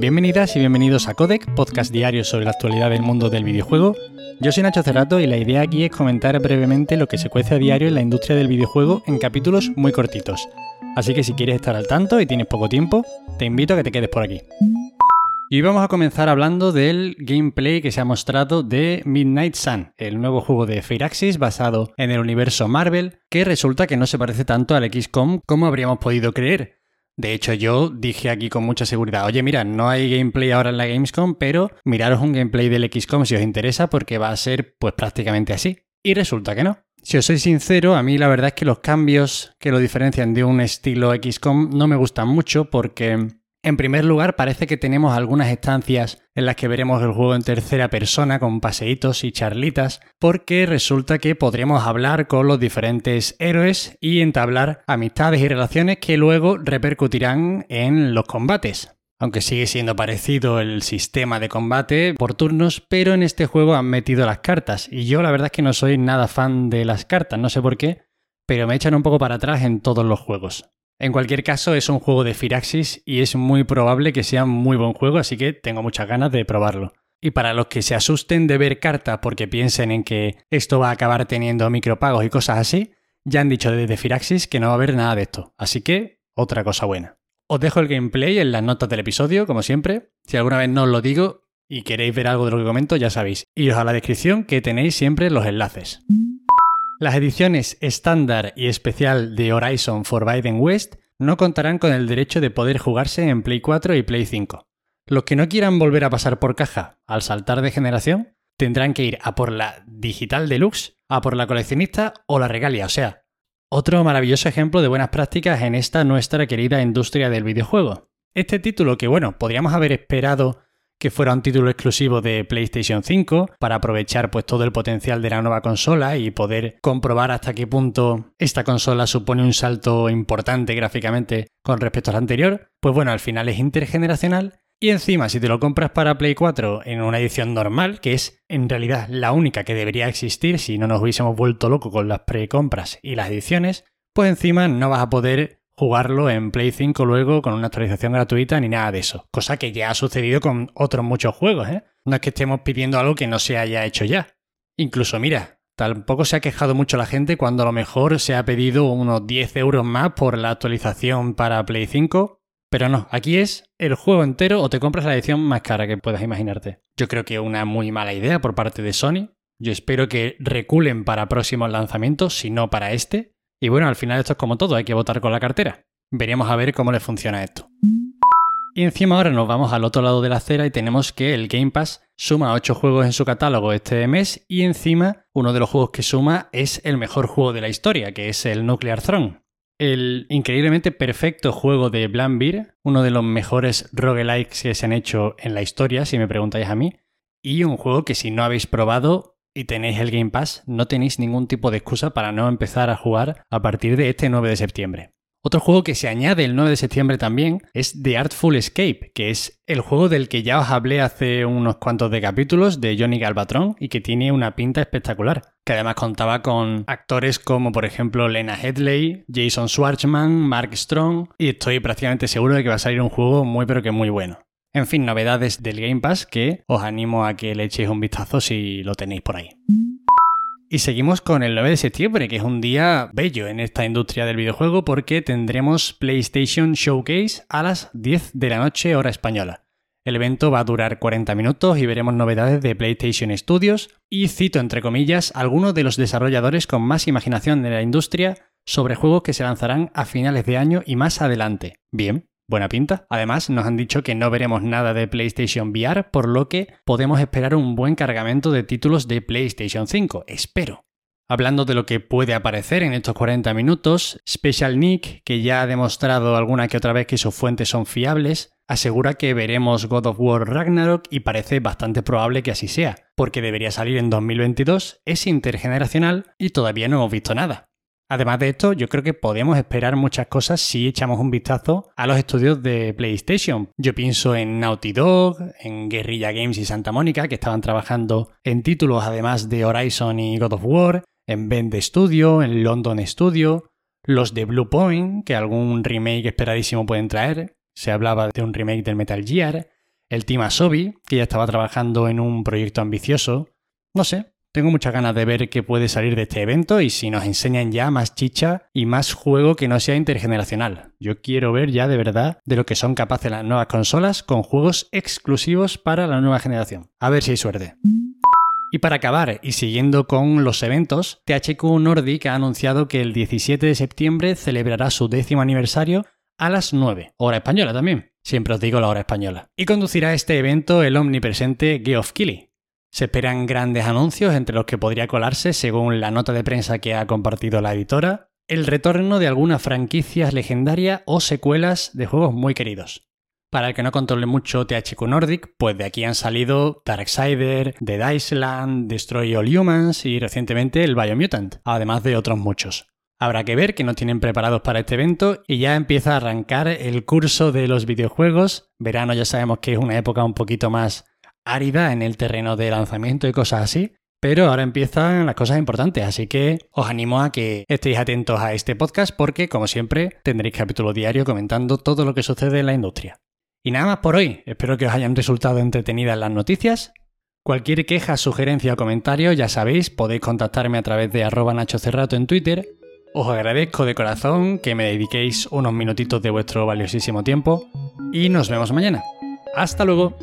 Bienvenidas y bienvenidos a Codec, podcast diario sobre la actualidad del mundo del videojuego. Yo soy Nacho Cerrato y la idea aquí es comentar brevemente lo que se cuece a diario en la industria del videojuego en capítulos muy cortitos. Así que si quieres estar al tanto y tienes poco tiempo, te invito a que te quedes por aquí. Y vamos a comenzar hablando del gameplay que se ha mostrado de Midnight Sun, el nuevo juego de Firaxis basado en el universo Marvel, que resulta que no se parece tanto al XCOM como habríamos podido creer. De hecho, yo dije aquí con mucha seguridad, oye, mira, no hay gameplay ahora en la Gamescom, pero miraros un gameplay del XCOM si os interesa porque va a ser pues prácticamente así. Y resulta que no. Si os soy sincero, a mí la verdad es que los cambios que lo diferencian de un estilo XCOM no me gustan mucho porque en primer lugar, parece que tenemos algunas estancias en las que veremos el juego en tercera persona con paseitos y charlitas, porque resulta que podremos hablar con los diferentes héroes y entablar amistades y relaciones que luego repercutirán en los combates. Aunque sigue siendo parecido el sistema de combate por turnos, pero en este juego han metido las cartas. Y yo la verdad es que no soy nada fan de las cartas, no sé por qué, pero me echan un poco para atrás en todos los juegos. En cualquier caso, es un juego de Firaxis y es muy probable que sea muy buen juego, así que tengo muchas ganas de probarlo. Y para los que se asusten de ver cartas porque piensen en que esto va a acabar teniendo micropagos y cosas así, ya han dicho desde Firaxis que no va a haber nada de esto. Así que, otra cosa buena. Os dejo el gameplay en las notas del episodio, como siempre. Si alguna vez no os lo digo y queréis ver algo de lo que comento, ya sabéis. Iros a la descripción que tenéis siempre los enlaces. Las ediciones estándar y especial de Horizon Forbidden West no contarán con el derecho de poder jugarse en Play 4 y Play 5. Los que no quieran volver a pasar por caja al saltar de generación tendrán que ir a por la digital deluxe, a por la coleccionista o la regalia, o sea, otro maravilloso ejemplo de buenas prácticas en esta nuestra querida industria del videojuego. Este título que bueno, podríamos haber esperado que fuera un título exclusivo de PlayStation 5 para aprovechar pues todo el potencial de la nueva consola y poder comprobar hasta qué punto esta consola supone un salto importante gráficamente con respecto al anterior, pues bueno, al final es intergeneracional y encima si te lo compras para Play 4 en una edición normal, que es en realidad la única que debería existir si no nos hubiésemos vuelto locos con las precompras y las ediciones, pues encima no vas a poder jugarlo en Play 5 luego con una actualización gratuita ni nada de eso. Cosa que ya ha sucedido con otros muchos juegos, ¿eh? No es que estemos pidiendo algo que no se haya hecho ya. Incluso, mira, tampoco se ha quejado mucho la gente cuando a lo mejor se ha pedido unos 10 euros más por la actualización para Play 5. Pero no, aquí es el juego entero o te compras la edición más cara que puedas imaginarte. Yo creo que una muy mala idea por parte de Sony. Yo espero que reculen para próximos lanzamientos, si no para este. Y bueno, al final esto es como todo, hay que votar con la cartera. Veremos a ver cómo le funciona esto. Y encima ahora nos vamos al otro lado de la acera y tenemos que el Game Pass suma 8 juegos en su catálogo este mes y encima uno de los juegos que suma es el mejor juego de la historia, que es el Nuclear Throne. El increíblemente perfecto juego de Beer, uno de los mejores roguelikes que se han hecho en la historia, si me preguntáis a mí, y un juego que si no habéis probado y tenéis el Game Pass, no tenéis ningún tipo de excusa para no empezar a jugar a partir de este 9 de septiembre. Otro juego que se añade el 9 de septiembre también es The Artful Escape, que es el juego del que ya os hablé hace unos cuantos de capítulos de Johnny Galvatron y que tiene una pinta espectacular, que además contaba con actores como por ejemplo Lena Headley, Jason Schwartzman, Mark Strong y estoy prácticamente seguro de que va a salir un juego muy pero que muy bueno. En fin, novedades del Game Pass que os animo a que le echéis un vistazo si lo tenéis por ahí. Y seguimos con el 9 de septiembre, que es un día bello en esta industria del videojuego porque tendremos PlayStation Showcase a las 10 de la noche hora española. El evento va a durar 40 minutos y veremos novedades de PlayStation Studios y cito entre comillas algunos de los desarrolladores con más imaginación de la industria sobre juegos que se lanzarán a finales de año y más adelante. Bien, buena pinta. Además, nos han dicho que no veremos nada de PlayStation VR, por lo que podemos esperar un buen cargamento de títulos de PlayStation 5. Espero. Hablando de lo que puede aparecer en estos 40 minutos, Special Nick, que ya ha demostrado alguna que otra vez que sus fuentes son fiables, asegura que veremos God of War Ragnarok y parece bastante probable que así sea, porque debería salir en 2022, es intergeneracional y todavía no hemos visto nada. Además de esto, yo creo que podemos esperar muchas cosas si echamos un vistazo a los estudios de PlayStation. Yo pienso en Naughty Dog, en Guerrilla Games y Santa Mónica, que estaban trabajando en títulos además de Horizon y God of War, en Bend Studio, en London Studio, los de Blue Point, que algún remake esperadísimo pueden traer. Se hablaba de un remake del Metal Gear. el Team Asobi, que ya estaba trabajando en un proyecto ambicioso. No sé, tengo muchas ganas de ver qué puede salir de este evento y si nos enseñan ya más chicha y más juego que no sea intergeneracional. Yo quiero ver ya de verdad de lo que son capaces las nuevas consolas con juegos exclusivos para la nueva generación. A ver si hay suerte. Y para acabar, y siguiendo con los eventos, THQ Nordic ha anunciado que el 17 de septiembre celebrará su décimo aniversario a las 9, hora española también. Siempre os digo la hora española. Y conducirá este evento el omnipresente Geoff Keighley, se esperan grandes anuncios entre los que podría colarse, según la nota de prensa que ha compartido la editora, el retorno de algunas franquicias legendarias o secuelas de juegos muy queridos. Para el que no controle mucho THQ Nordic, pues de aquí han salido Darksider, Dead Island, Destroy All Humans y recientemente el Biomutant, además de otros muchos. Habrá que ver que nos tienen preparados para este evento y ya empieza a arrancar el curso de los videojuegos. Verano ya sabemos que es una época un poquito más árida en el terreno de lanzamiento y cosas así. Pero ahora empiezan las cosas importantes, así que os animo a que estéis atentos a este podcast porque, como siempre, tendréis capítulo diario comentando todo lo que sucede en la industria. Y nada más por hoy, espero que os hayan resultado entretenidas las noticias. Cualquier queja, sugerencia o comentario, ya sabéis, podéis contactarme a través de arroba Nacho Cerrato en Twitter. Os agradezco de corazón que me dediquéis unos minutitos de vuestro valiosísimo tiempo y nos vemos mañana. Hasta luego.